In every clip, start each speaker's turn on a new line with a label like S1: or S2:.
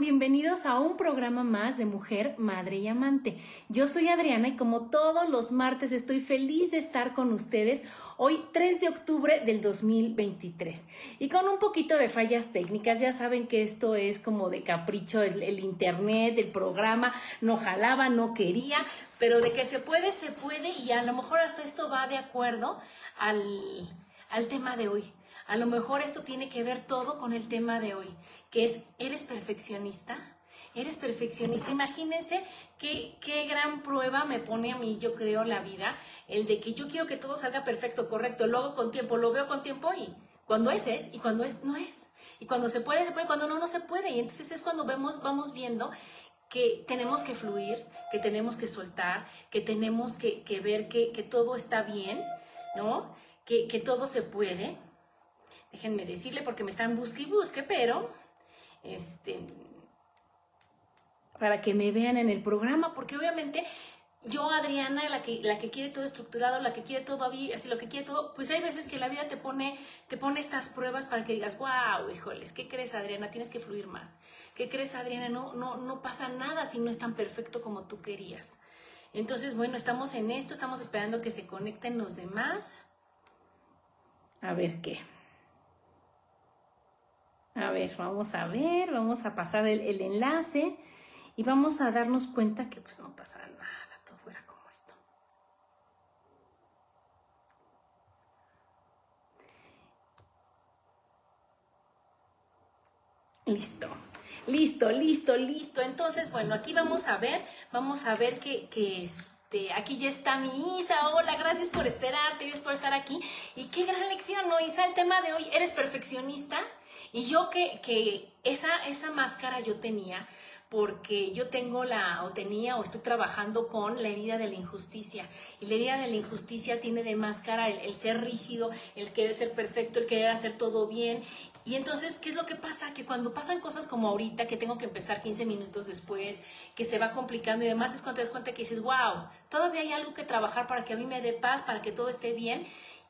S1: Bienvenidos a un programa más de Mujer, Madre y Amante. Yo soy Adriana y como todos los martes estoy feliz de estar con ustedes hoy 3 de octubre del 2023. Y con un poquito de fallas técnicas, ya saben que esto es como de capricho, el, internet, el programa, no jalaba, no quería, pero de que se puede, se puede y a lo mejor hasta esto va de acuerdo al, al tema de hoy. A lo mejor esto tiene que ver todo con el tema de hoy que es, ¿eres perfeccionista? ¿Eres perfeccionista? Imagínense qué, qué gran prueba me pone a mí, yo creo, la vida, el de que yo quiero que todo salga perfecto, correcto, lo hago con tiempo, lo veo con tiempo y cuando es es y cuando es no es. Y cuando se puede, se puede, cuando no, no se puede. Y entonces es cuando vemos, vamos viendo que tenemos que fluir, que tenemos que soltar, que tenemos que, ver que, todo está bien, ¿no? Que, que todo se puede. Déjenme decirle porque me están busque y busque, pero este, para que me vean en el programa, porque obviamente yo, Adriana, la que, la que quiere todo estructurado, la que quiere todo así, lo que quiere todo, pues hay veces que la vida te pone, te pone estas pruebas para que digas, wow, híjoles, ¿qué crees, Adriana? Tienes que fluir más. ¿Qué crees, Adriana? No, no, no pasa nada si no es tan perfecto como tú querías. Entonces, bueno, estamos en esto, estamos esperando que se conecten los demás. A ver qué. A ver, vamos a ver, vamos a pasar el, enlace y vamos a darnos cuenta que pues no pasa nada, todo fuera como esto. Listo, listo, listo, listo. Entonces, bueno, aquí vamos a ver, vamos a ver que, este, aquí ya está mi Isa. Hola, gracias por esperarte, gracias por estar aquí. Y qué gran lección, ¿no, Isa? El tema de hoy, ¿eres perfeccionista? Y yo que, que esa, esa máscara yo tenía porque yo tengo la, o tenía, o estoy trabajando con la herida de la injusticia. Y la herida de la injusticia tiene de máscara el, el, ser rígido, el querer ser perfecto, el querer hacer todo bien. Y entonces, ¿qué es lo que pasa? Que cuando pasan cosas como ahorita, que tengo que empezar 15 minutos después, que se va complicando y demás, es cuando te das cuenta que dices, wow, todavía hay algo que trabajar para que a mí me dé paz, para que todo esté bien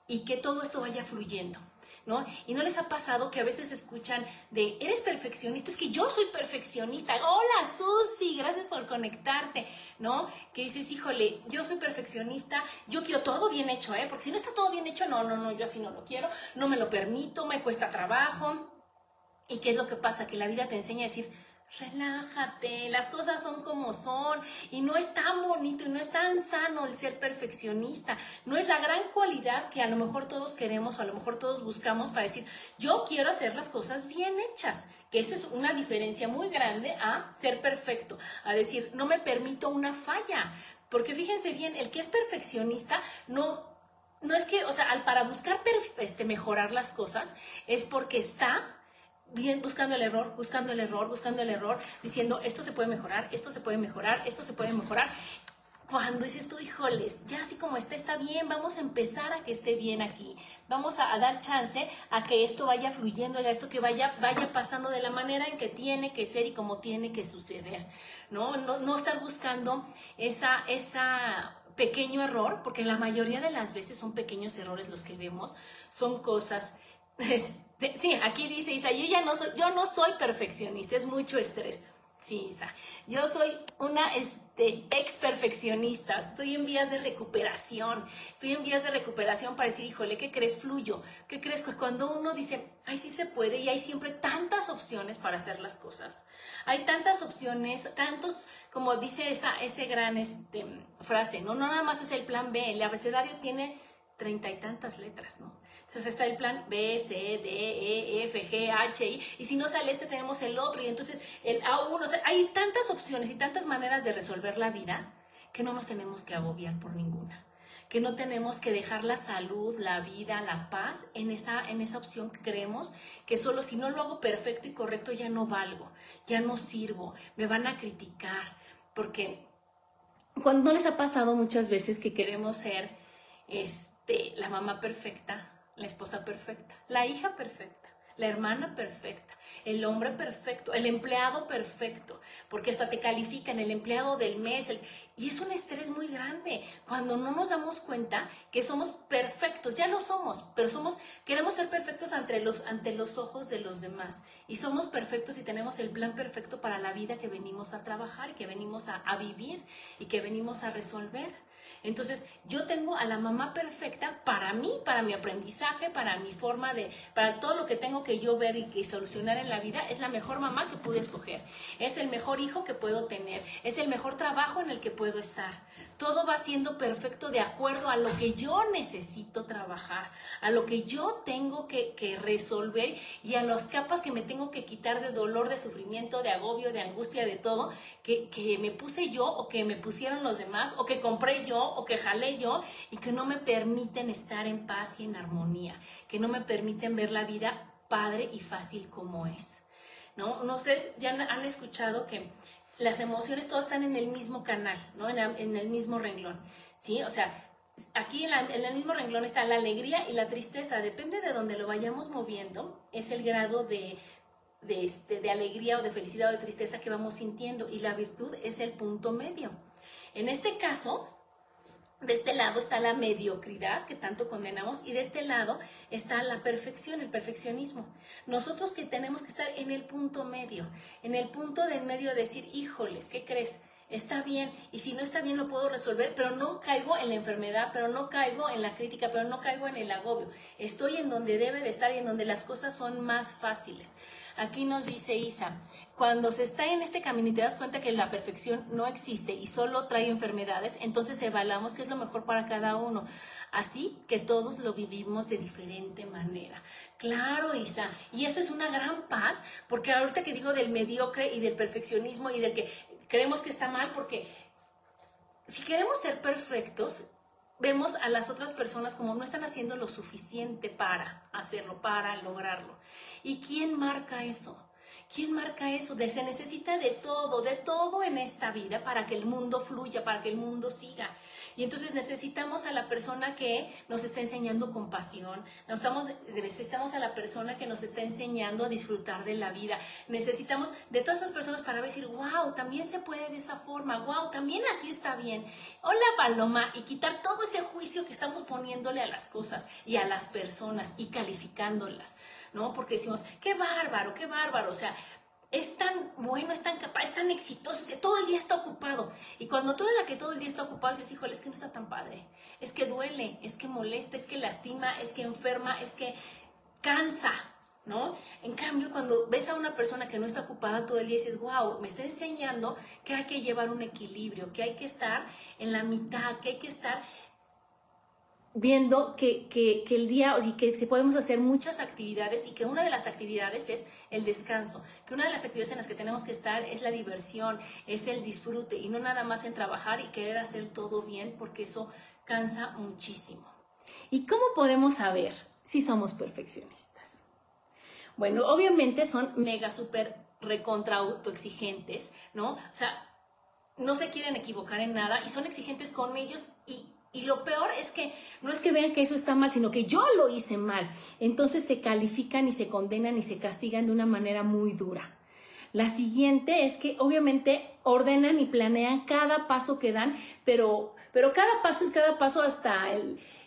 S1: y que todo esto vaya fluyendo. ¿No? Y no les ha pasado que a veces escuchan de, eres perfeccionista, es que yo soy perfeccionista. Hola Susi, gracias por conectarte, ¿no? Que dices, híjole, yo soy perfeccionista, yo quiero todo bien hecho, ¿eh? Porque si no está todo bien hecho, no, no, no, yo así no lo quiero, no me lo permito, me cuesta trabajo. ¿Y qué es lo que pasa? Que la vida te enseña a decir, relájate, las cosas son como son y no es tan bonito y no es tan sano el ser perfeccionista, no es la gran cualidad que a lo mejor todos queremos o a lo mejor todos buscamos para decir, yo quiero hacer las cosas bien hechas, que esa es una diferencia muy grande a ser perfecto, a decir, no me permito una falla, porque fíjense bien, el que es perfeccionista no no es que, o sea, al, para buscar este, mejorar las cosas, es porque está bien buscando el error, buscando el error, buscando el error, diciendo esto se puede mejorar, esto se puede mejorar, esto se puede mejorar. Cuando dices tú, híjoles, ya así como está, está bien, vamos a empezar a que esté bien aquí. Vamos a, dar chance a que esto vaya fluyendo, a esto que vaya, vaya pasando de la manera en que tiene que ser y como tiene que suceder. No, no, no estar buscando esa, esa pequeño error, porque la mayoría de las veces son pequeños errores los que vemos, son cosas Sí, aquí dice Isa, yo ya no soy, yo no soy perfeccionista, es mucho estrés. Sí, Isa. Yo soy una este, ex perfeccionista. Estoy en vías de recuperación. Estoy en vías de recuperación para decir, híjole, ¿qué crees? Fluyo. ¿Qué crees? Cuando uno dice, ay, sí se puede y hay siempre tantas opciones para hacer las cosas. Hay tantas opciones, tantos, como dice esa ese gran este, frase, ¿no? No nada más es el plan B. El abecedario tiene treinta y tantas letras, ¿no? Entonces está el plan B, C, D, E, F, G, H, I, y si no sale este tenemos el otro, y entonces el A1, o sea, hay tantas opciones y tantas maneras de resolver la vida que no nos tenemos que agobiar por ninguna, que no tenemos que dejar la salud, la vida, la paz en esa, en esa opción que creemos que solo si no lo hago perfecto y correcto ya no valgo, ya no sirvo, me van a criticar, porque cuando no les ha pasado muchas veces que queremos ser este, la mamá perfecta, la esposa perfecta, la hija perfecta, la hermana perfecta, el hombre perfecto, el empleado perfecto, porque hasta te califican el empleado del mes. y es un estrés muy grande cuando no nos damos cuenta que somos perfectos, ya lo somos, pero somos, queremos ser perfectos ante los, ante los ojos de los demás. Y somos perfectos y tenemos el plan perfecto para la vida que venimos a trabajar que venimos a, a vivir y que venimos a resolver. Entonces, yo tengo a la mamá perfecta para mí, para mi aprendizaje, para mi forma de, para todo lo que tengo que yo ver y que solucionar en la vida, es la mejor mamá que pude escoger. Es el mejor hijo que puedo tener. Es el mejor trabajo en el que puedo estar todo va siendo perfecto de acuerdo a lo que yo necesito trabajar, a lo que yo tengo que, resolver y a las capas que me tengo que quitar de dolor, de sufrimiento, de agobio, de angustia, de todo, que, que me puse yo o que me pusieron los demás o que compré yo o que jalé yo y que no me permiten estar en paz y en armonía, que no me permiten ver la vida padre y fácil como es. ¿No? No sé, ya han escuchado que las emociones todas están en el mismo canal, ¿no? En, el mismo renglón, ¿sí? O sea, aquí en, el mismo renglón está la alegría y la tristeza, depende de donde lo vayamos moviendo, es el grado de, de, este, de alegría o de felicidad o de tristeza que vamos sintiendo y la virtud es el punto medio. En este caso, de este lado está la mediocridad que tanto condenamos y de este lado está la perfección, el perfeccionismo. Nosotros que tenemos que estar en el punto medio, en el punto del medio de decir, híjoles, ¿qué crees? Está bien, y si no está bien lo puedo resolver, pero no caigo en la enfermedad, pero no caigo en la crítica, pero no caigo en el agobio. Estoy en donde debe de estar y en donde las cosas son más fáciles. Aquí nos dice Isa, cuando se está en este camino y te das cuenta que la perfección no existe y solo trae enfermedades, entonces evaluamos qué es lo mejor para cada uno. Así que todos lo vivimos de diferente manera. Claro, Isa, y eso es una gran paz, porque ahorita que digo del mediocre y del perfeccionismo y del que creemos que está mal, porque si queremos ser perfectos, vemos a las otras personas como no están haciendo lo suficiente para hacerlo, para lograrlo. ¿Y quién marca eso? ¿Quién marca eso? Se necesita de todo, de todo en esta vida para que el mundo fluya, para que el mundo siga. Y entonces necesitamos a la persona que nos está enseñando compasión, necesitamos a la persona que nos está enseñando a disfrutar de la vida, necesitamos de todas esas personas para decir, wow, también se puede de esa forma, wow, también así está bien. Hola Paloma, y quitar todo ese juicio que estamos poniéndole a las cosas y a las personas y calificándolas. ¿No? Porque decimos, qué bárbaro, qué bárbaro, o sea, es tan bueno, es tan capaz, es tan exitoso, es que todo el día está ocupado. Y cuando en la que todo el día está ocupado, dices, híjole, es que no está tan padre, es que duele, es que molesta, es que lastima, es que enferma, es que cansa, ¿no? En cambio, cuando ves a una persona que no está ocupada todo el día, dices, wow, me está enseñando que hay que llevar un equilibrio, que hay que estar en la mitad, que hay que estar viendo que, el día, y que, que, podemos hacer muchas actividades y que una de las actividades es el descanso, que una de las actividades en las que tenemos que estar es la diversión, es el disfrute y no nada más en trabajar y querer hacer todo bien porque eso cansa muchísimo. ¿Y cómo podemos saber si somos perfeccionistas? Bueno, obviamente son mega, super, recontra autoexigentes, ¿no? O sea, no se quieren equivocar en nada y son exigentes con ellos y y lo peor es que no es que vean que eso está mal, sino que yo lo hice mal. Entonces se califican y se condenan y se castigan de una manera muy dura. La siguiente es que obviamente ordenan y planean cada paso que dan, pero, pero cada paso es cada paso hasta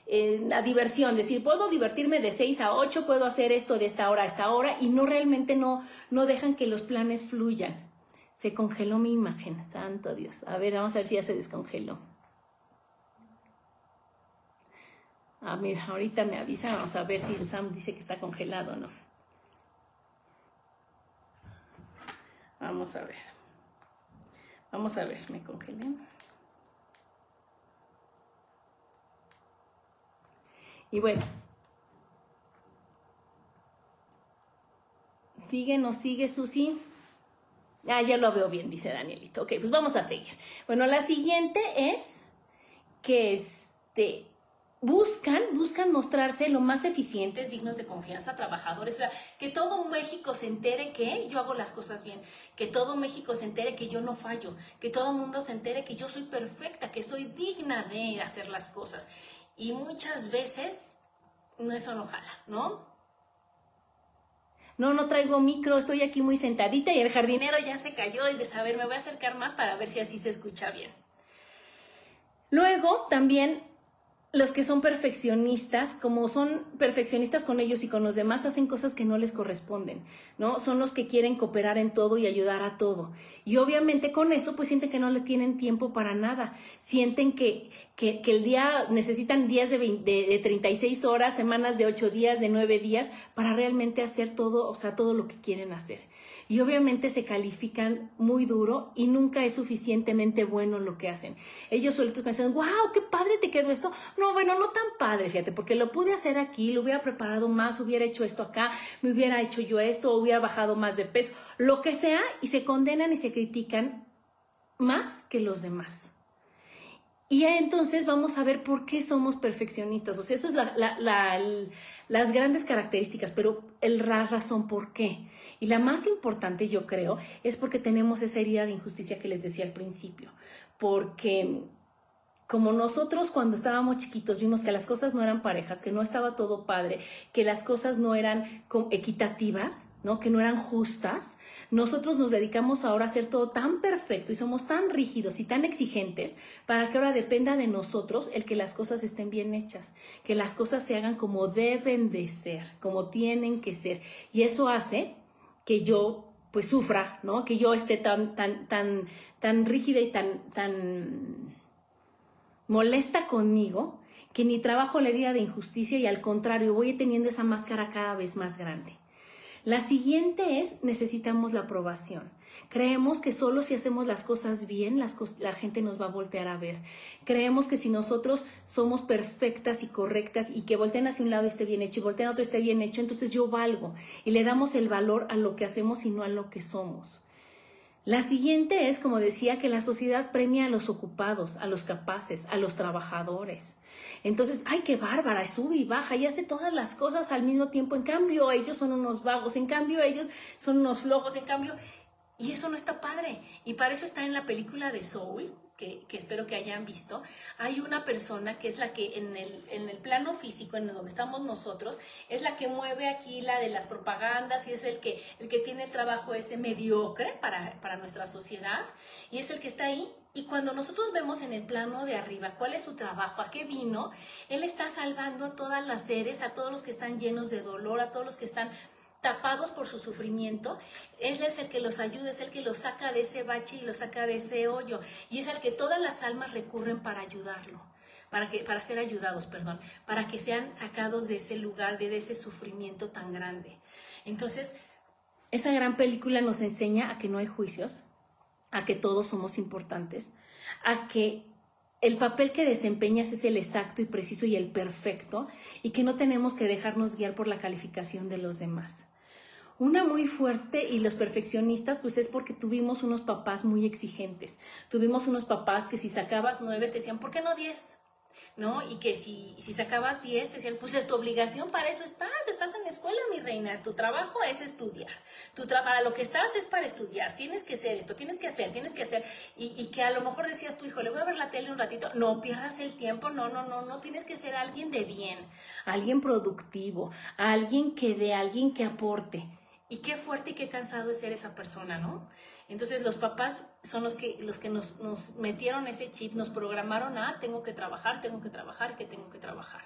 S1: la diversión, decir, puedo divertirme de 6 a 8, puedo hacer esto de esta hora a esta hora y no realmente no, no dejan que los planes fluyan. Se congeló mi imagen, santo Dios. A ver, vamos a ver si ya se descongeló. Ah, mira, ahorita me avisa, vamos a ver si el Sam dice que está congelado o no. Vamos a ver. Vamos a ver, me congelé. Y bueno. ¿Sigue, no sigue, Susi? Ah, ya lo veo bien, dice Danielito. Ok, pues vamos a seguir. Bueno, la siguiente es que este, buscan, buscan mostrarse lo más eficientes, dignos de confianza, trabajadores, o sea, que todo México se entere que yo hago las cosas bien, que todo México se entere que yo no fallo, que todo el mundo se entere que yo soy perfecta, que soy digna de hacer las cosas. Y muchas veces no eso no jala, ¿no? no, no traigo micro, estoy aquí muy sentadita y el jardinero ya se cayó y de saber, me voy a acercar más para ver si así se escucha bien. Luego también los que son perfeccionistas, como son perfeccionistas con ellos y con los demás, hacen cosas que no les corresponden, ¿no? Son los que quieren cooperar en todo y ayudar a todo. Y obviamente con eso, pues sienten que no le tienen tiempo para nada. Sienten que, que, el día, necesitan días de, de, de 36 horas, semanas de 8 días, de 9 días, para realmente hacer todo, o sea, todo lo que quieren hacer y obviamente se califican muy duro y nunca es suficientemente bueno lo que hacen. Ellos solitos piensan, wow, qué padre te quedó esto. No, bueno, no tan padre, fíjate, porque lo pude hacer aquí, lo hubiera preparado más, hubiera hecho esto acá, me hubiera hecho yo esto, hubiera bajado más de peso, lo que sea, y se condenan y se critican más que los demás. Y entonces vamos a ver por qué somos perfeccionistas. O sea, eso es las grandes características, pero el razón por qué. Y la más importante, yo creo, es porque tenemos esa herida de injusticia que les decía al principio. Porque como nosotros cuando estábamos chiquitos vimos que las cosas no eran parejas, que no estaba todo padre, que las cosas no eran equitativas, ¿no? que no eran justas, nosotros nos dedicamos ahora a hacer todo tan perfecto y somos tan rígidos y tan exigentes para que ahora dependa de nosotros el que las cosas estén bien hechas, que las cosas se hagan como deben de ser, como tienen que ser. Y eso hace que yo pues sufra, ¿no? Que yo esté tan, tan, tan, tan rígida y tan, tan molesta conmigo que ni trabajo la herida de injusticia y al contrario voy teniendo esa máscara cada vez más grande. La siguiente es necesitamos la aprobación. Creemos que solo si hacemos las cosas bien, la gente nos va a voltear a ver. Creemos que si nosotros somos perfectas y correctas y que volteen hacia un lado esté bien hecho y volteen a otro esté bien hecho, entonces yo valgo y le damos el valor a lo que hacemos y no a lo que somos. La siguiente es, como decía, que la sociedad premia a los ocupados, a los capaces, a los trabajadores. Entonces, ay, qué bárbara, sube y baja y hace todas las cosas al mismo tiempo. En cambio, ellos son unos vagos, en cambio, ellos son unos flojos, en cambio, y eso no está padre. Y para eso está en la película de Soul, que, espero que hayan visto. Hay una persona que es la que en el, en el plano físico, en donde estamos nosotros, es la que mueve aquí la de las propagandas y es el que, el que tiene el trabajo ese mediocre para, para nuestra sociedad y es el que está ahí. Y cuando nosotros vemos en el plano de arriba cuál es su trabajo, a qué vino, él está salvando a todas las seres, a todos los que están llenos de dolor, a todos los que están tapados por su sufrimiento, Él es el que los ayuda, es el que los saca de ese bache y los saca de ese hoyo, y es el que todas las almas recurren para ayudarlo, para, que, para ser ayudados, perdón, para que sean sacados de ese lugar, de ese sufrimiento tan grande. Entonces, esa gran película nos enseña a que no hay juicios, a que todos somos importantes, a que el papel que desempeñas es el exacto y preciso y el perfecto y que no tenemos que dejarnos guiar por la calificación de los demás. Una muy fuerte y los perfeccionistas, pues es porque tuvimos unos papás muy exigentes. Tuvimos unos papás que si sacabas nueve te decían, ¿por qué no diez? ¿no? Y que si, si sacabas 10, te decían, pues es tu obligación, para eso estás, estás en la escuela, mi reina, tu trabajo es estudiar, tu para lo que estás es para estudiar, tienes que hacer esto, tienes que hacer, tienes que hacer, y, y que a lo mejor decías tu hijo, le voy a ver la tele un ratito, no pierdas el tiempo, no, no, no, no, tienes que ser alguien de bien, alguien productivo, alguien que dé, alguien que aporte. Y qué fuerte y qué cansado es ser esa persona, ¿no? Entonces los papás son los que, los que nos, nos metieron ese chip, nos programaron a tengo que trabajar, tengo que trabajar, que tengo que trabajar.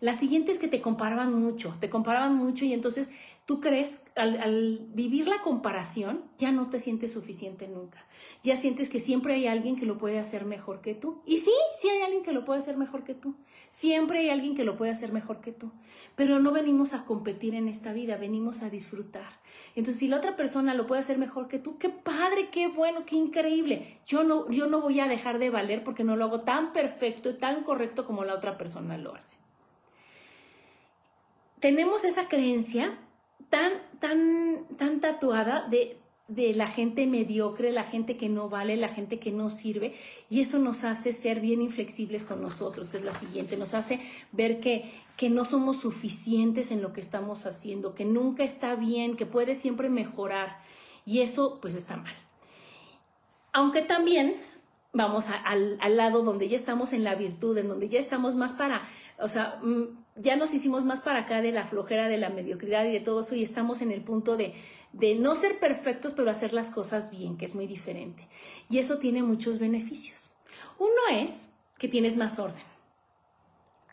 S1: La siguiente es que te comparaban mucho, te comparaban mucho y entonces tú crees, al, vivir la comparación, ya no te sientes suficiente nunca. Ya sientes que siempre hay alguien que lo puede hacer mejor que tú. Y sí, sí hay alguien que lo puede hacer mejor que tú. Siempre hay alguien que lo puede hacer mejor que tú. Pero no venimos a competir en esta vida, venimos a disfrutar. Entonces, si la otra persona lo puede hacer mejor que tú, qué padre, qué bueno, qué increíble. Yo no, yo no voy a dejar de valer porque no lo hago tan perfecto y tan correcto como la otra persona lo hace. Tenemos esa creencia tan, tan, tan tatuada de, de la gente mediocre, la gente que no vale, la gente que no sirve, y eso nos hace ser bien inflexibles con nosotros, que es la siguiente, nos hace ver que, que no somos suficientes en lo que estamos haciendo, que nunca está bien, que puede siempre mejorar, y eso pues está mal. Aunque también vamos al, al lado donde ya estamos en la virtud, en donde ya estamos más para o sea, mm, ya nos hicimos más para acá de la flojera, de la mediocridad y de todo eso y estamos en el punto de, de no ser perfectos, pero hacer las cosas bien, que es muy diferente. Y eso tiene muchos beneficios. Uno es que tienes más orden.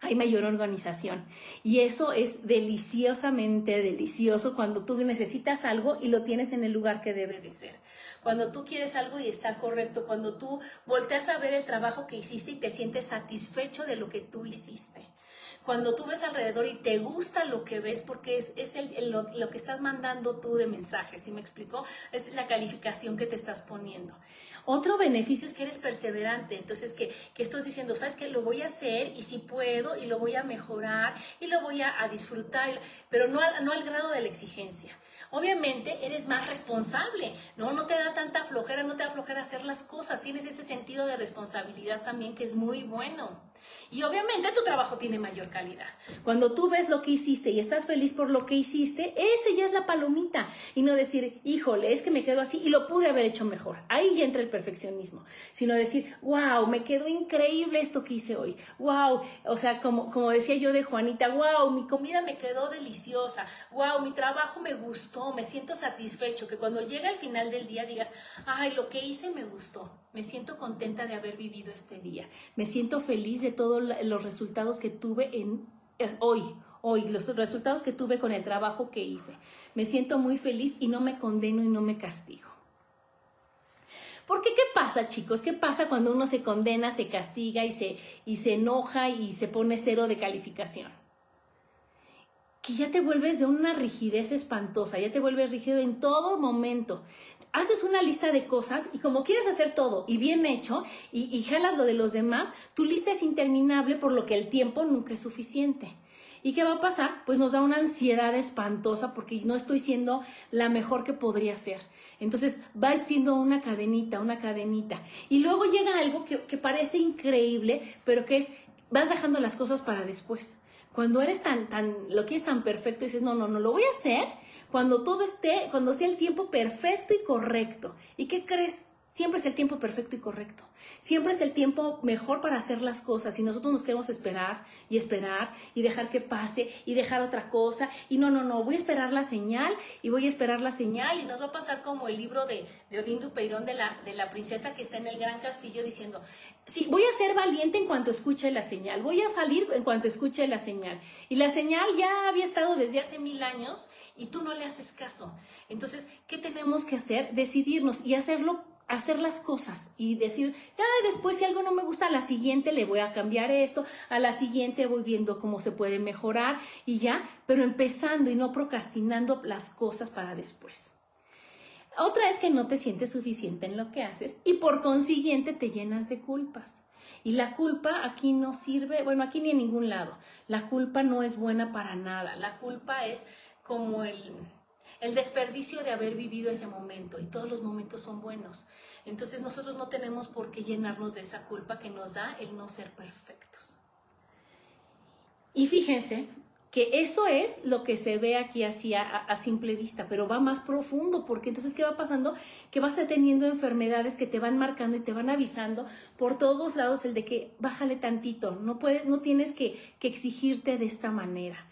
S1: Hay mayor organización y eso es deliciosamente delicioso cuando tú necesitas algo y lo tienes en el lugar que debe de ser. Cuando tú quieres algo y está correcto, cuando tú volteas a ver el trabajo que hiciste y te sientes satisfecho de lo que tú hiciste cuando tú ves alrededor y te gusta lo que ves porque es, es el, lo, lo, que estás mandando tú de mensaje, ¿sí me explico? Es la calificación que te estás poniendo. Otro beneficio es que eres perseverante, entonces que, que estás diciendo, sabes que lo voy a hacer y si puedo y lo voy a mejorar y lo voy a, disfrutar, pero no, no al grado de la exigencia obviamente eres más responsable, ¿no? No te da tanta flojera, no te da flojera hacer las cosas, tienes ese sentido de responsabilidad también que es muy bueno. Y obviamente tu trabajo tiene mayor calidad. Cuando tú ves lo que hiciste y estás feliz por lo que hiciste, ese ya es la palomita. Y no decir, híjole, es que me quedo así y lo pude haber hecho mejor. Ahí ya entra el perfeccionismo. Sino decir, wow, me quedó increíble esto que hice hoy. Wow, o sea, como, como decía yo de Juanita, wow, mi comida me quedó deliciosa. Wow, mi trabajo me gustó, me siento satisfecho. Que cuando llega el final del día digas, ay, lo que hice me gustó. Me siento contenta de haber vivido este día. Me siento feliz de todos los resultados que tuve en, eh, hoy, hoy, los resultados que tuve con el trabajo que hice. Me siento muy feliz y no me condeno y no me castigo. Porque ¿qué pasa, chicos? ¿Qué pasa cuando uno se condena, se castiga y se, y se enoja y se pone cero de calificación? Que ya te vuelves de una rigidez espantosa, ya te vuelves rígido en todo momento haces una lista de cosas y como quieres hacer todo y bien hecho y, jalas lo de los demás, tu lista es interminable por lo que el tiempo nunca es suficiente. ¿Y qué va a pasar? Pues nos da una ansiedad espantosa porque no estoy siendo la mejor que podría ser. Entonces va siendo una cadenita, una cadenita. Y luego llega algo que, que parece increíble, pero que es, vas dejando las cosas para después. Cuando eres tan, lo quieres tan perfecto, dices, no, no, no, lo voy a hacer cuando todo esté, cuando sea el tiempo perfecto y correcto. ¿Y qué crees? Siempre es el tiempo perfecto y correcto. Siempre es el tiempo mejor para hacer las cosas. Y nosotros nos queremos esperar y esperar y dejar que pase y dejar otra cosa. Y no, no, no, voy a esperar la señal y voy a esperar la señal. Y nos va a pasar como el libro de, de Odín Dupeirón de la, de la princesa que está en el gran castillo diciendo, sí, voy a ser valiente en cuanto escuche la señal. Voy a salir en cuanto escuche la señal. Y la señal ya había estado desde hace mil años y tú no le haces caso. Entonces, ¿qué tenemos que hacer? Decidirnos y hacerlo hacer las cosas y decir, ya después si algo no me gusta, a la siguiente le voy a cambiar esto, a la siguiente voy viendo cómo se puede mejorar y ya, pero empezando y no procrastinando las cosas para después. Otra es que no te sientes suficiente en lo que haces y por consiguiente te llenas de culpas. Y la culpa aquí no sirve, bueno, aquí ni en ningún lado. La culpa no es buena para nada. La culpa es como el, el desperdicio de haber vivido ese momento y todos los momentos son buenos. Entonces nosotros no tenemos por qué llenarnos de esa culpa que nos da el no ser perfectos. Y fíjense que eso es lo que se ve aquí así a, simple vista, pero va más profundo, porque entonces, ¿qué va pasando? Que vas teniendo enfermedades que te van marcando y te van avisando por todos lados el de que bájale tantito, no, puedes, no tienes que, que exigirte de esta manera.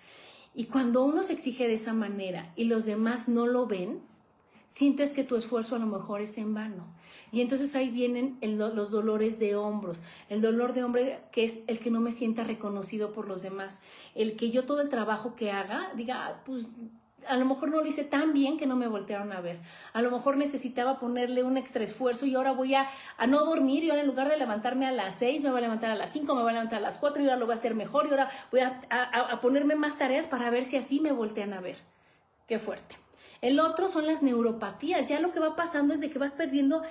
S1: Y cuando uno se exige de esa manera y los demás no lo ven, sientes que tu esfuerzo a lo mejor es en vano. Y entonces ahí vienen los dolores de hombros, el dolor de hombre que es el que no me sienta reconocido por los demás, el que yo todo el trabajo que haga diga, ah, pues a lo mejor no lo hice tan bien que no me voltearon a ver. A lo mejor necesitaba ponerle un extra esfuerzo y ahora voy a, no dormir y ahora en lugar de levantarme a las 6 me voy a levantar a las 5, me voy a levantar a las 4 y ahora lo voy a hacer mejor y ahora voy a, a ponerme más tareas para ver si así me voltean a ver. Qué fuerte. El otro son las neuropatías. Ya lo que va pasando es de que vas perdiendo,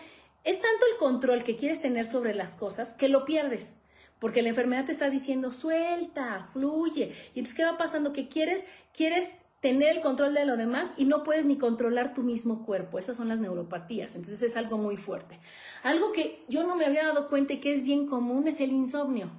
S1: es tanto el control que quieres tener sobre las cosas que lo pierdes. Porque la enfermedad te está diciendo, suelta, fluye. Y entonces, ¿qué va pasando? Que quieres, quieres tener el control de lo demás y no puedes ni controlar tu mismo cuerpo. Esas son las neuropatías. Entonces es algo muy fuerte. Algo que yo no me había dado cuenta y que es bien común es el insomnio.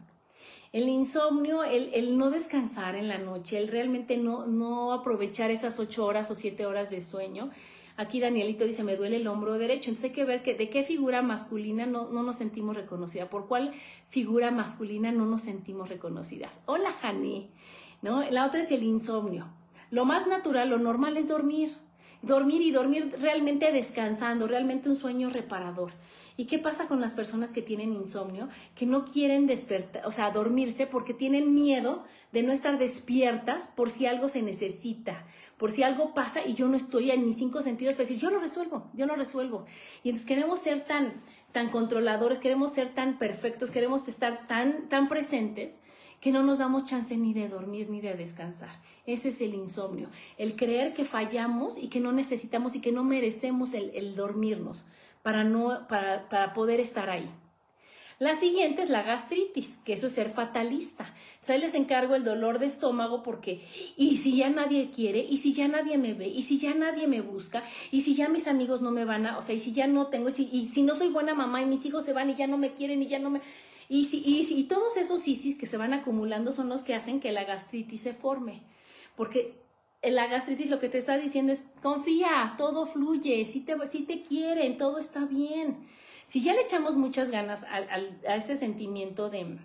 S1: El insomnio, el, no descansar en la noche, el realmente no, no aprovechar esas ocho horas o siete horas de sueño. Aquí Danielito dice, me duele el hombro derecho. Entonces hay que ver que, de qué figura masculina no, no nos sentimos reconocida. ¿Por cuál figura masculina no nos sentimos reconocidas? Hola, Jani. ¿No? La otra es el insomnio. Lo más natural, lo normal es dormir. Dormir y dormir realmente descansando, realmente un sueño reparador. ¿Y qué pasa con las personas que tienen insomnio? Que no quieren despertar, o sea, dormirse porque tienen miedo de no estar despiertas por si algo se necesita, por si algo pasa y yo no estoy en mis cinco sentidos para decir, yo lo resuelvo, yo lo resuelvo. Y entonces queremos ser tan, tan controladores, queremos ser tan perfectos, queremos estar tan, tan presentes que no nos damos chance ni de dormir ni de descansar. Ese es el insomnio, el creer que fallamos y que no necesitamos y que no merecemos el, dormirnos para, no, para, para poder estar ahí. La siguiente es la gastritis, que eso es ser fatalista. O les encargo el dolor de estómago porque, y si ya nadie quiere, y si ya nadie me ve, y si ya nadie me busca, y si ya mis amigos no me van a, o sea, y si ya no tengo, y si, y si no soy buena mamá y mis hijos se van y ya no me quieren y ya no me... Y, si, y, y todos esos isis que se van acumulando son los que hacen que la gastritis se forme. Porque la gastritis lo que te está diciendo es, confía, todo fluye, si te, si te quieren, todo está bien. Si ya le echamos muchas ganas a, ese sentimiento de,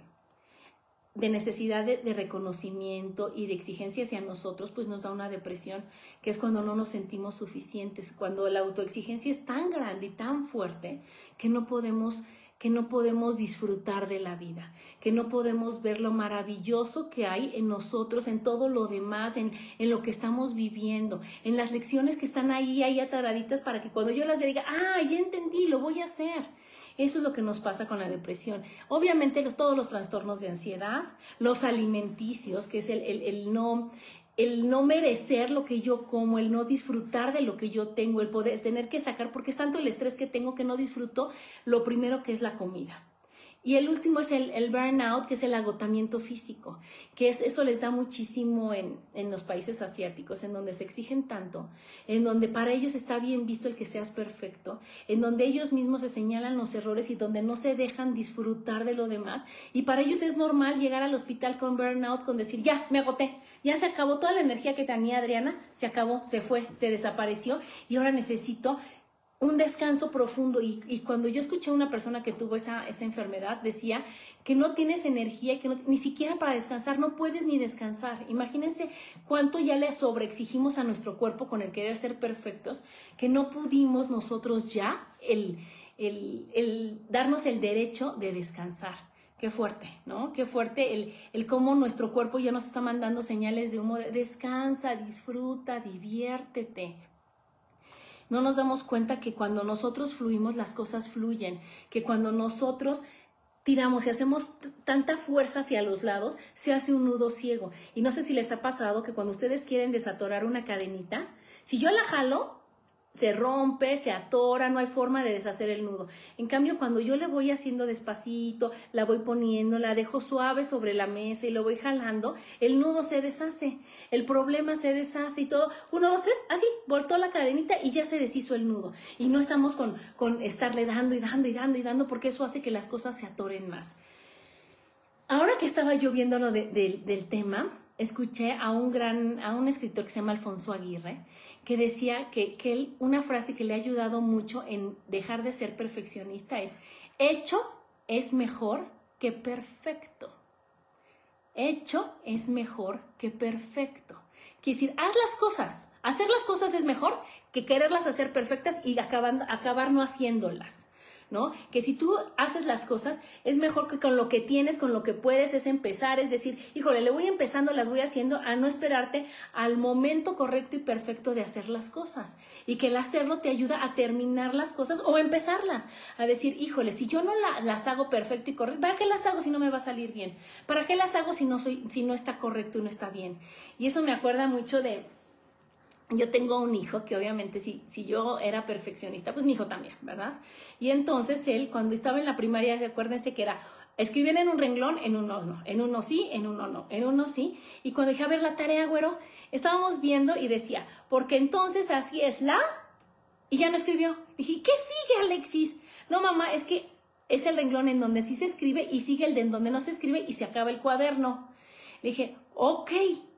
S1: de necesidad de, de, reconocimiento y de exigencia hacia nosotros, pues nos da una depresión, que es cuando no nos sentimos suficientes, cuando la autoexigencia es tan grande y tan fuerte que no podemos que no podemos disfrutar de la vida, que no podemos ver lo maravilloso que hay en nosotros, en todo lo demás, en, en lo que estamos viviendo, en las lecciones que están ahí, ahí ataraditas para que cuando yo las vea diga, ah, ya entendí, lo voy a hacer. Eso es lo que nos pasa con la depresión. Obviamente los, todos los trastornos de ansiedad, los alimenticios, que es el, el, el no, el no merecer lo que yo como, el no disfrutar de lo que yo tengo, el poder tener que sacar, porque es tanto el estrés que tengo que no disfruto lo primero que es la comida. Y el último es el, burnout, que es el agotamiento físico, que es, eso les da muchísimo en, en, los países asiáticos, en donde se exigen tanto, en donde para ellos está bien visto el que seas perfecto, en donde ellos mismos se señalan los errores y donde no se dejan disfrutar de lo demás. Y para ellos es normal llegar al hospital con burnout, con decir, ya, me agoté, ya se acabó toda la energía que tenía Adriana, se acabó, se fue, se desapareció y ahora necesito un descanso profundo. Y, cuando yo escuché a una persona que tuvo esa, esa enfermedad, decía que no tienes energía, que ni siquiera para descansar, no puedes ni descansar. Imagínense cuánto ya le sobreexigimos a nuestro cuerpo con el querer ser perfectos, que no pudimos nosotros ya el, el, el darnos el derecho de descansar. Qué fuerte, ¿no? Qué fuerte el, el cómo nuestro cuerpo ya nos está mandando señales de humo. Descansa, disfruta, diviértete. No nos damos cuenta que cuando nosotros fluimos, las cosas fluyen. Que cuando nosotros tiramos y hacemos tanta fuerza hacia los lados, se hace un nudo ciego. Y no sé si les ha pasado que cuando ustedes quieren desatorar una cadenita, si yo la jalo, se rompe, se atora, no hay forma de deshacer el nudo. En cambio, cuando yo le voy haciendo despacito, la voy poniendo, la dejo suave sobre la mesa y lo voy jalando, el nudo se deshace, el problema se deshace y todo. Uno, dos, tres, así, voltó la cadenita y ya se deshizo el nudo. Y no estamos con, con estarle dando y dando y dando y dando porque eso hace que las cosas se atoren más. Ahora que estaba yo viendo lo del tema, escuché a un gran, a un escritor que se llama Alfonso Aguirre, que decía que, él, una frase que le ha ayudado mucho en dejar de ser perfeccionista es, hecho es mejor que perfecto. Hecho es mejor que perfecto. Quiere decir, haz las cosas. Hacer las cosas es mejor que quererlas hacer perfectas y acabar no haciéndolas. ¿No? Que si tú haces las cosas, es mejor que con lo que tienes, con lo que puedes, es empezar, es decir, híjole, le voy empezando, las voy haciendo, a no esperarte al momento correcto y perfecto de hacer las cosas. Y que el hacerlo te ayuda a terminar las cosas o empezarlas, a decir, híjole, si yo no las hago perfecto y correcto, ¿para qué las hago si no me va a salir bien? ¿Para qué las hago si no, soy, si no está correcto y no está bien? Y eso me acuerda mucho de, yo tengo un hijo que obviamente si, si yo era perfeccionista, pues mi hijo también, ¿verdad? Y entonces él, cuando estaba en la primaria, acuérdense que era, escribían en un renglón, en uno no, en uno sí, en uno no, en uno sí. Y cuando dije a ver la tarea, güero, estábamos viendo y decía, porque entonces así es la, y ya no escribió. Dije, ¿qué sigue, Alexis? No, mamá, es que es el renglón en donde sí se escribe y sigue el de en donde no se escribe y se acaba el cuaderno. Le dije, ok,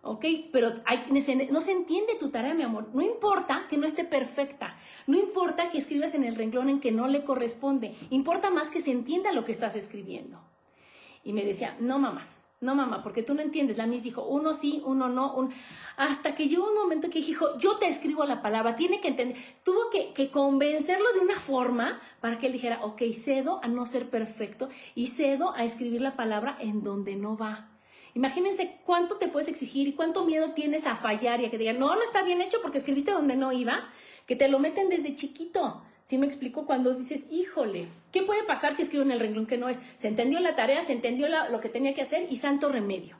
S1: ok, pero no se entiende tu tarea, mi amor. No importa que no esté perfecta, no importa que escribas en el renglón en que no le corresponde, importa más que se entienda lo que estás escribiendo. Y me decía, no mamá, no mamá, porque tú no entiendes. La Miss dijo, uno sí, uno no, hasta que llegó un momento que dijo, yo te escribo la palabra, tiene que entender, tuvo que, que convencerlo de una forma para que él dijera, ok, cedo a no ser perfecto y cedo a escribir la palabra en donde no va. Imagínense cuánto te puedes exigir y cuánto miedo tienes a fallar y a que digan, no, no está bien hecho porque escribiste donde no iba, que te lo meten desde chiquito. ¿Sí me explico? Cuando dices, híjole, ¿qué puede pasar si escribo en el renglón que no es? Se entendió la tarea, se entendió lo que tenía que hacer y santo remedio.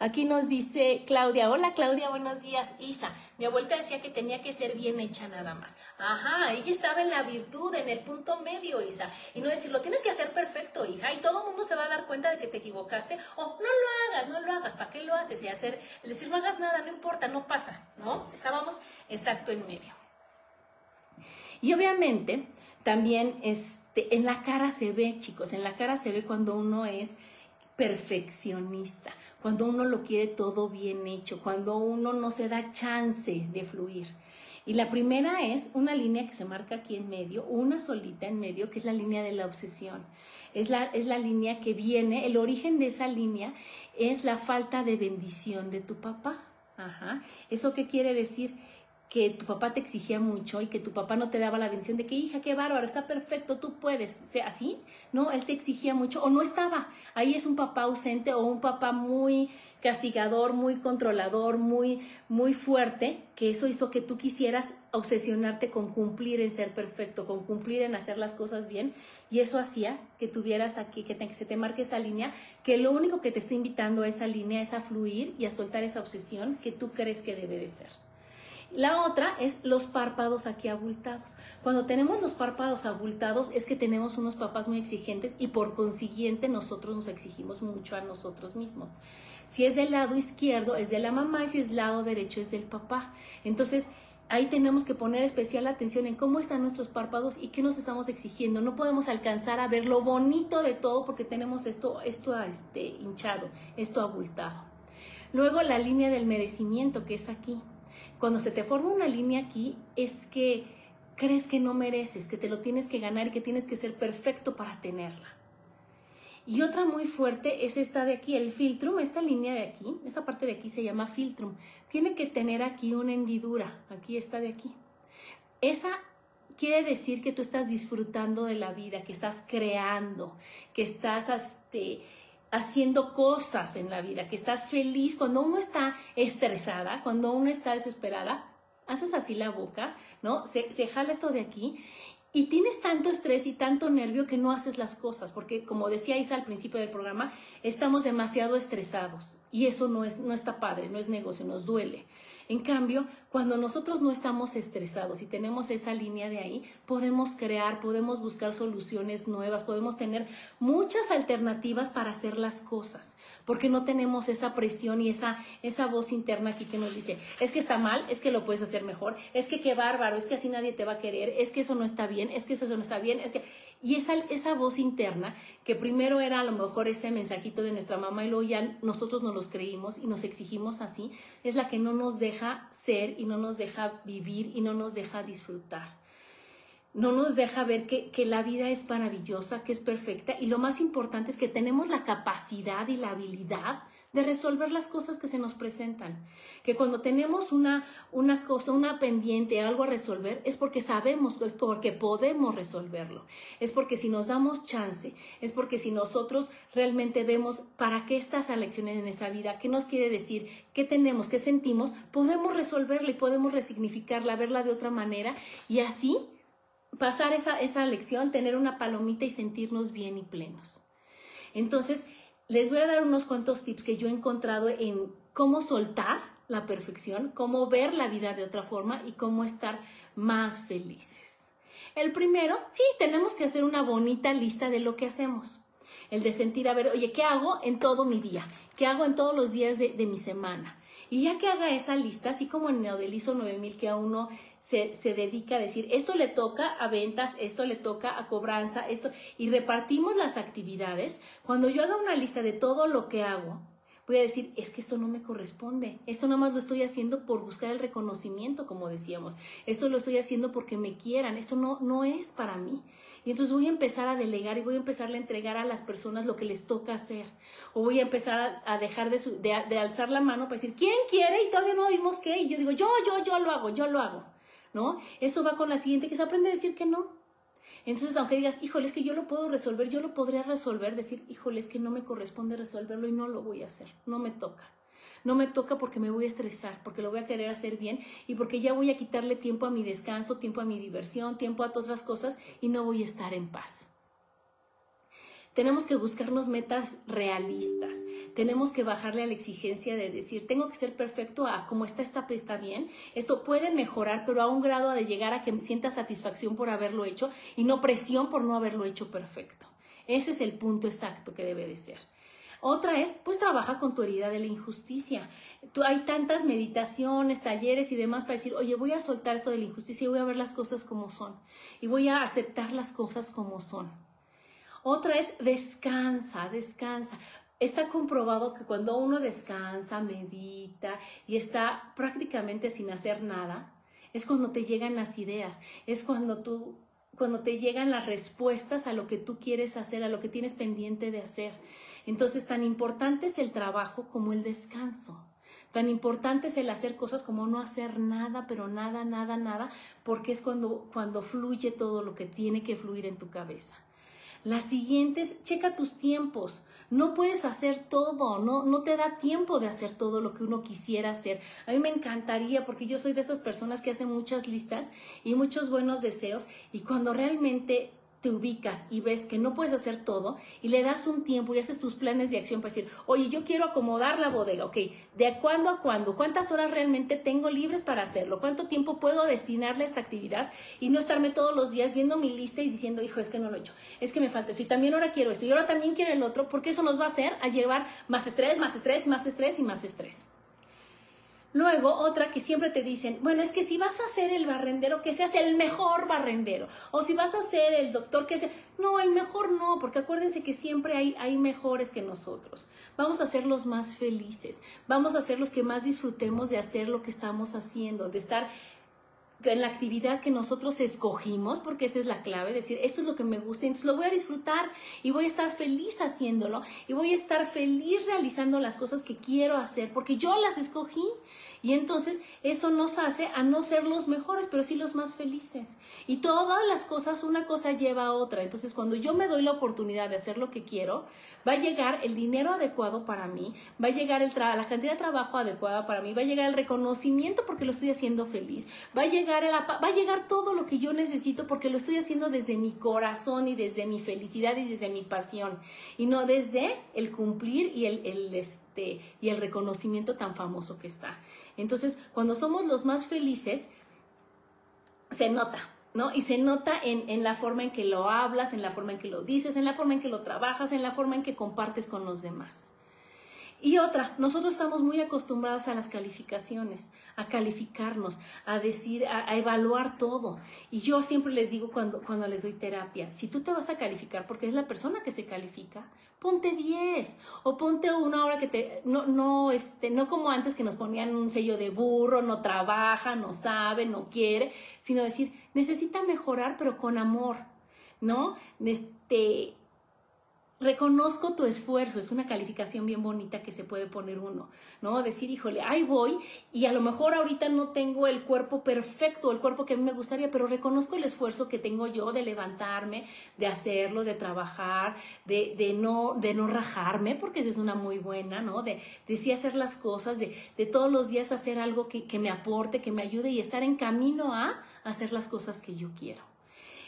S1: Aquí nos dice Claudia, hola Claudia, buenos días. Isa, mi abuelita decía que tenía que ser bien hecha nada más. Ajá, ella estaba en la virtud, en el punto medio, Isa. Y no decir, lo tienes que hacer perfecto, hija, y todo el mundo se va a dar cuenta de que te equivocaste. O no lo hagas, no lo hagas, ¿para qué lo haces? Y hacer, decir, no hagas nada, no importa, no pasa, ¿no? Estábamos exacto en medio. Y obviamente, también este, en la cara se ve, chicos, en la cara se ve cuando uno es perfeccionista cuando uno lo quiere todo bien hecho, cuando uno no se da chance de fluir. Y la primera es una línea que se marca aquí en medio, una solita en medio, que es la línea de la obsesión. Es la, es la línea que viene, el origen de esa línea es la falta de bendición de tu papá. Ajá. ¿Eso qué quiere decir? Que tu papá te exigía mucho y que tu papá no te daba la bendición de que hija, qué bárbaro, está perfecto, tú puedes, sea así, ¿no? Él te exigía mucho o no estaba. Ahí es un papá ausente o un papá muy castigador, muy controlador, muy muy fuerte, que eso hizo que tú quisieras obsesionarte con cumplir en ser perfecto, con cumplir en hacer las cosas bien y eso hacía que tuvieras aquí que, que se te marque esa línea, que lo único que te está invitando a esa línea es a fluir y a soltar esa obsesión que tú crees que debe de ser. La otra es los párpados aquí abultados. Cuando tenemos los párpados abultados es que tenemos unos papás muy exigentes y por consiguiente nosotros nos exigimos mucho a nosotros mismos. Si es del lado izquierdo es de la mamá y si es del lado derecho es del papá. Entonces, ahí tenemos que poner especial atención en cómo están nuestros párpados y qué nos estamos exigiendo. No podemos alcanzar a ver lo bonito de todo porque tenemos esto, esto este, hinchado, esto abultado. Luego la línea del merecimiento que es aquí. Cuando se te forma una línea aquí es que crees que no mereces, que te lo tienes que ganar y que tienes que ser perfecto para tenerla. Y otra muy fuerte es esta de aquí, el filtrum, esta línea de aquí, esta parte de aquí se llama filtrum. Tiene que tener aquí una hendidura, aquí está de aquí. Esa quiere decir que tú estás disfrutando de la vida, que estás creando, que estás este, haciendo cosas en la vida, que estás feliz. Cuando uno está estresada, cuando uno está desesperada, haces así la boca, ¿no? Se, se jala esto de aquí y tienes tanto estrés y tanto nervio que no haces las cosas, porque como decía Isa al principio del programa, estamos demasiado estresados y eso no, es, no está padre, no es negocio, nos duele. En cambio, cuando nosotros no estamos estresados y tenemos esa línea de ahí, podemos crear, podemos buscar soluciones nuevas, podemos tener muchas alternativas para hacer las cosas, porque no tenemos esa presión y esa, esa voz interna aquí que nos dice, es que está mal, es que lo puedes hacer mejor, es que qué bárbaro, es que así nadie te va a querer, es que eso no está bien, es que eso no está bien, es que... Y esa, esa voz interna, que primero era a lo mejor ese mensajito de nuestra mamá y luego ya nosotros nos los creímos y nos exigimos así, es la que no nos deja ser y no nos deja vivir y no nos deja disfrutar. No nos deja ver que, que la vida es maravillosa, que es perfecta y lo más importante es que tenemos la capacidad y la habilidad de resolver las cosas que se nos presentan. Que cuando tenemos una, una cosa, una pendiente, algo a resolver, es porque sabemos, es porque podemos resolverlo. Es porque si nos damos chance, es porque si nosotros realmente vemos para qué estas elecciones en esa vida, qué nos quiere decir, qué tenemos, qué sentimos, podemos resolverla y podemos resignificarla, verla de otra manera y así pasar esa, esa lección, tener una palomita y sentirnos bien y plenos. Entonces, les voy a dar unos cuantos tips que yo he encontrado en cómo soltar la perfección, cómo ver la vida de otra forma y cómo estar más felices. El primero, sí, tenemos que hacer una bonita lista de lo que hacemos. El de sentir, a ver, oye, ¿qué hago en todo mi día? ¿Qué hago en todos los días de, de mi semana? Y ya que haga esa lista, así como en Neodelizo 9000, que a uno se, se, dedica a decir, esto le toca a ventas, esto le toca a cobranza, esto, y repartimos las actividades, cuando yo haga una lista de todo lo que hago, voy a decir, es que esto no me corresponde, esto nada más lo estoy haciendo por buscar el reconocimiento, como decíamos, esto lo estoy haciendo porque me quieran, esto no, no es para mí. Y entonces voy a empezar a delegar y voy a empezar a entregar a las personas lo que les toca hacer. O voy a empezar a, dejar de, alzar la mano para decir, ¿quién quiere? Y todavía no vimos qué. Y yo digo, yo, yo, yo lo hago, yo lo hago. ¿No? Eso va con la siguiente, que se aprende a decir que no. Entonces, aunque digas, híjole, es que yo lo puedo resolver, yo lo podría resolver, decir, híjole, es que no me corresponde resolverlo y no lo voy a hacer, no me toca. No me toca porque me voy a estresar, porque lo voy a querer hacer bien y porque ya voy a quitarle tiempo a mi descanso, tiempo a mi diversión, tiempo a todas las cosas y no voy a estar en paz. Tenemos que buscarnos metas realistas. Tenemos que bajarle a la exigencia de decir, tengo que ser perfecto a como está, está, está bien. Esto puede mejorar, pero a un grado de llegar a que me sienta satisfacción por haberlo hecho y no presión por no haberlo hecho perfecto. Ese es el punto exacto que debe de ser. Otra es, pues trabaja con tu herida de la injusticia. Tú, hay tantas meditaciones, talleres y demás para decir, oye, voy a soltar esto de la injusticia y voy a ver las cosas como son. Y voy a aceptar las cosas como son. Otra es, descansa, descansa. Está comprobado que cuando uno descansa, medita y está prácticamente sin hacer nada, es cuando te llegan las ideas, es cuando tú cuando te llegan las respuestas a lo que tú quieres hacer, a lo que tienes pendiente de hacer. Entonces, tan importante es el trabajo como el descanso. Tan importante es el hacer cosas como no hacer nada, pero nada, nada, nada, porque es cuando, cuando fluye todo lo que tiene que fluir en tu cabeza. La siguiente es, checa tus tiempos. No puedes hacer todo, no, no te da tiempo de hacer todo lo que uno quisiera hacer. A mí me encantaría, porque yo soy de esas personas que hacen muchas listas y muchos buenos deseos, y cuando realmente te ubicas y ves que no puedes hacer todo y le das un tiempo y haces tus planes de acción para decir, oye, yo quiero acomodar la bodega, ok, ¿de cuándo a cuándo? ¿Cuántas horas realmente tengo libres para hacerlo? ¿Cuánto tiempo puedo destinarle a esta actividad y no estarme todos los días viendo mi lista y diciendo, hijo, es que no lo he hecho, es que me falta esto y también ahora quiero esto y ahora también quiero el otro, porque eso nos va a hacer a llevar más estrés, más estrés, más estrés y más estrés. Luego, otra que siempre te dicen, bueno, es que si vas a ser el barrendero, que seas el mejor barrendero. O si vas a ser el doctor, que sea... No, el mejor no, porque acuérdense que siempre hay, hay mejores que nosotros. Vamos a ser los más felices. Vamos a ser los que más disfrutemos de hacer lo que estamos haciendo, de estar en la actividad que nosotros escogimos, porque esa es la clave, decir, esto es lo que me gusta, entonces lo voy a disfrutar y voy a estar feliz haciéndolo y voy a estar feliz realizando las cosas que quiero hacer, porque yo las escogí. Y entonces eso nos hace a no ser los mejores, pero sí los más felices. Y todas las cosas, una cosa lleva a otra. Entonces cuando yo me doy la oportunidad de hacer lo que quiero, va a llegar el dinero adecuado para mí, va a llegar el la cantidad de trabajo adecuada para mí, va a llegar el reconocimiento porque lo estoy haciendo feliz, va a llegar, va a llegar todo lo que yo necesito porque lo estoy haciendo desde mi corazón y desde mi felicidad y desde mi pasión. Y no desde el cumplir y el, el este, y el reconocimiento tan famoso que está. Entonces, cuando somos los más felices, se nota, ¿no? Y se nota en, en, la forma en que lo hablas, en la forma en que lo dices, en la forma en que lo trabajas, en la forma en que compartes con los demás. Y otra, nosotros estamos muy acostumbrados a las calificaciones, a calificarnos, a decir, a, evaluar todo. Y yo siempre les digo cuando, cuando les doy terapia, si tú te vas a calificar porque es la persona que se califica, ponte 10 o ponte una hora que te, no, no, este, no como antes que nos ponían un sello de burro, no trabaja, no sabe, no quiere, sino decir, necesita mejorar pero con amor, ¿no? Este, reconozco tu esfuerzo, es una calificación bien bonita que se puede poner uno, ¿no? Decir, híjole, ahí voy y a lo mejor ahorita no tengo el cuerpo perfecto, el cuerpo que a mí me gustaría, pero reconozco el esfuerzo que tengo yo de levantarme, de hacerlo, de trabajar, de, de no, de no rajarme, porque esa es una muy buena, ¿no? De, de sí hacer las cosas, de, de todos los días hacer algo que, que me aporte, que me ayude y estar en camino a hacer las cosas que yo quiero.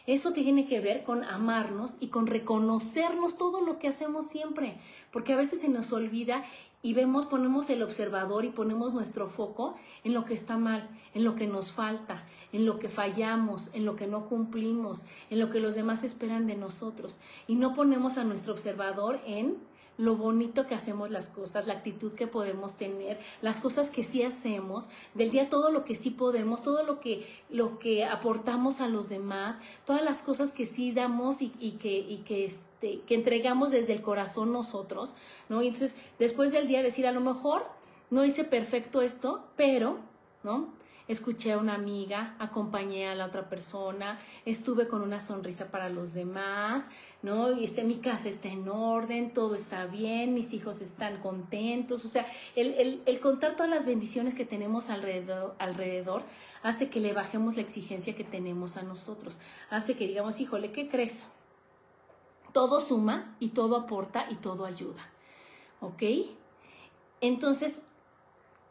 S1: Eso tiene que ver con amarnos y con reconocernos todo lo que hacemos siempre, porque a veces se nos olvida y vemos, ponemos el observador y ponemos nuestro foco en lo que está mal, en lo que nos falta, en lo que fallamos, en lo que no cumplimos, en lo que los demás esperan de nosotros. Y no ponemos a nuestro observador en lo bonito que hacemos las cosas, la actitud que podemos tener, las cosas que sí hacemos, del día todo lo que sí podemos, todo lo que, lo que aportamos a los demás, todas las cosas que sí damos y, que, este, que entregamos desde el corazón nosotros, ¿no? Y entonces, después del día decir, a lo mejor no hice perfecto esto, pero, ¿no? escuché a una amiga, acompañé a la otra persona, estuve con una sonrisa para los demás, ¿no? Y este, mi casa está en orden, todo está bien, mis hijos están contentos, o sea, el, contar todas las bendiciones que tenemos alrededor, alrededor hace que le bajemos la exigencia que tenemos a nosotros, hace que digamos, híjole, ¿qué crees? Todo suma y todo aporta y todo ayuda, ¿ok? Entonces,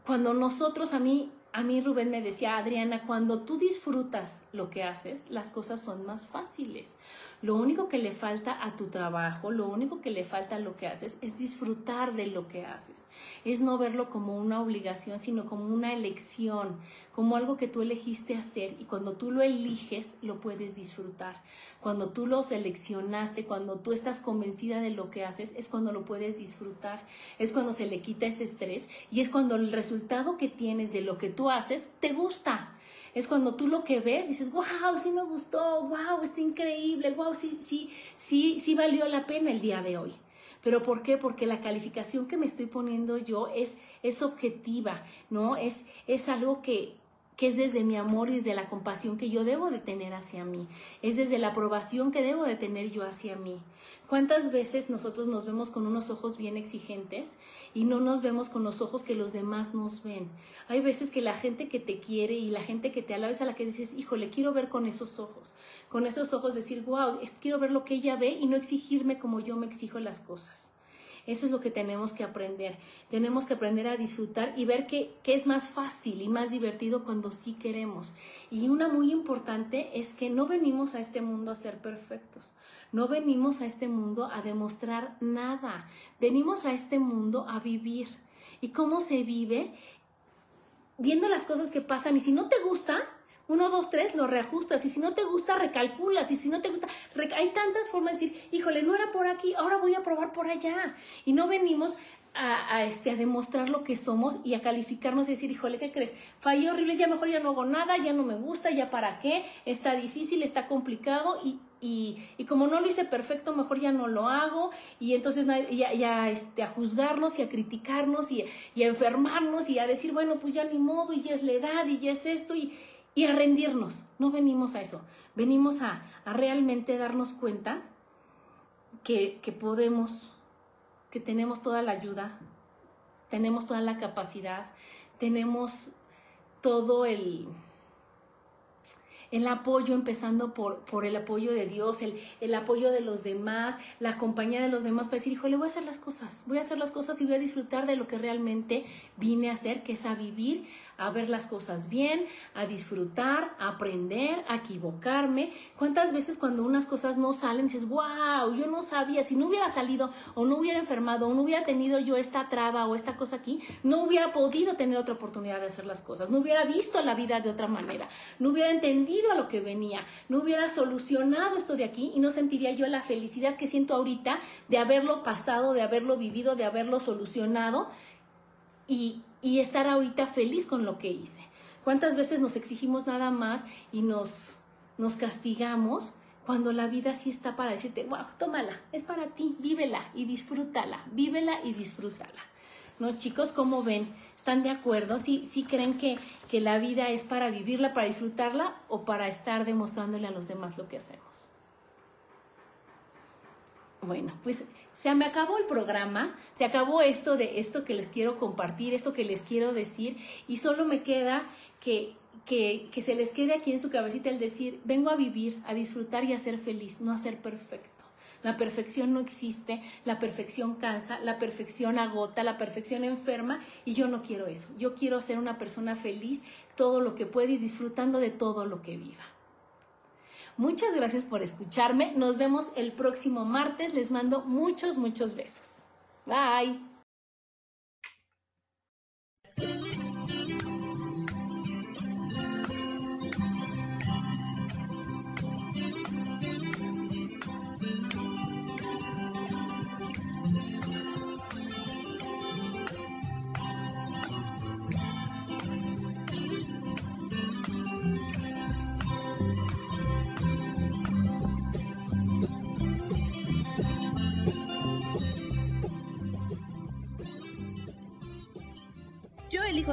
S1: cuando nosotros, a mí, a mí Rubén me decía, Adriana, cuando tú disfrutas lo que haces, las cosas son más fáciles. Lo único que le falta a tu trabajo, lo único que le falta a lo que haces es disfrutar de lo que haces. Es no verlo como una obligación, sino como una elección, como algo que tú elegiste hacer y cuando tú lo eliges, lo puedes disfrutar. Cuando tú lo seleccionaste, cuando tú estás convencida de lo que haces, es cuando lo puedes disfrutar. Es cuando se le quita ese estrés y es cuando el resultado que tienes de lo que tú haces te gusta es cuando tú lo que ves dices, wow, sí me gustó, wow, está increíble, wow, sí, sí, sí, sí valió la pena el día de hoy. ¿Pero por qué? Porque la calificación que me estoy poniendo yo es, es objetiva, ¿no? Es, es algo que, que es desde mi amor y desde la compasión que yo debo de tener hacia mí, es desde la aprobación que debo de tener yo hacia mí. ¿Cuántas veces nosotros nos vemos con unos ojos bien exigentes y no nos vemos con los ojos que los demás nos ven? Hay veces que la gente que te quiere y la gente que te alaba es a la que dices, híjole, quiero ver con esos ojos. Con esos ojos decir, wow, quiero ver lo que ella ve y no exigirme como yo me exijo las cosas. Eso es lo que tenemos que aprender. Tenemos que aprender a disfrutar y ver que, es más fácil y más divertido cuando sí queremos. Y una muy importante es que no venimos a este mundo a ser perfectos. No venimos a este mundo a demostrar nada. Venimos a este mundo a vivir. ¿Y cómo se vive? Viendo las cosas que pasan. Y si no te gusta, uno, dos, tres, lo reajustas. Y si no te gusta, recalculas. Y si no te gusta, hay tantas formas de decir, híjole, no era por aquí, ahora voy a probar por allá. Y no venimos a, este, a demostrar lo que somos y a calificarnos y decir, híjole, ¿qué crees? Fallé horrible, ya mejor ya no hago nada, ya no me gusta, ya para qué, está difícil, está complicado y, y, como no lo hice perfecto, mejor ya no lo hago y entonces ya, ya este, a juzgarnos y a criticarnos y, y, a enfermarnos y a decir, bueno, pues ya ni modo y ya es la edad y ya es esto y, y a rendirnos. No venimos a eso, venimos a, realmente darnos cuenta que, que podemos, que tenemos toda la ayuda, tenemos toda la capacidad, tenemos todo el, el apoyo, empezando por, por el apoyo de Dios, el, el, apoyo de los demás, la compañía de los demás, para decir, híjole, voy a hacer las cosas, voy a hacer las cosas y voy a disfrutar de lo que realmente vine a hacer, que es a vivir, a ver las cosas bien, a disfrutar, a aprender, a equivocarme. ¿Cuántas veces cuando unas cosas no salen dices, wow, yo no sabía, si no hubiera salido o no hubiera enfermado o no hubiera tenido yo esta traba o esta cosa aquí, no hubiera podido tener otra oportunidad de hacer las cosas, no hubiera visto la vida de otra manera, no hubiera entendido a lo que venía, no hubiera solucionado esto de aquí y no sentiría yo la felicidad que siento ahorita de haberlo pasado, de haberlo vivido, de haberlo solucionado y, y estar ahorita feliz con lo que hice. ¿Cuántas veces nos exigimos nada más y nos, nos castigamos cuando la vida sí está para decirte, wow, tómala, es para ti, vívela y disfrútala, vívela y disfrútala? ¿No, chicos? ¿Cómo ven? ¿Están de acuerdo? ¿Sí, sí creen que, que la vida es para vivirla, para disfrutarla o para estar demostrándole a los demás lo que hacemos? Bueno, pues se me acabó el programa, se acabó esto de esto que les quiero compartir, esto que les quiero decir, y solo me queda que, que, que se les quede aquí en su cabecita el decir, vengo a vivir, a disfrutar y a ser feliz, no a ser perfecto. La perfección no existe, la perfección cansa, la perfección agota, la perfección enferma y yo no quiero eso. Yo quiero ser una persona feliz todo lo que puede y disfrutando de todo lo que viva. Muchas gracias por escucharme. Nos vemos el próximo martes. Les mando muchos, muchos besos. Bye.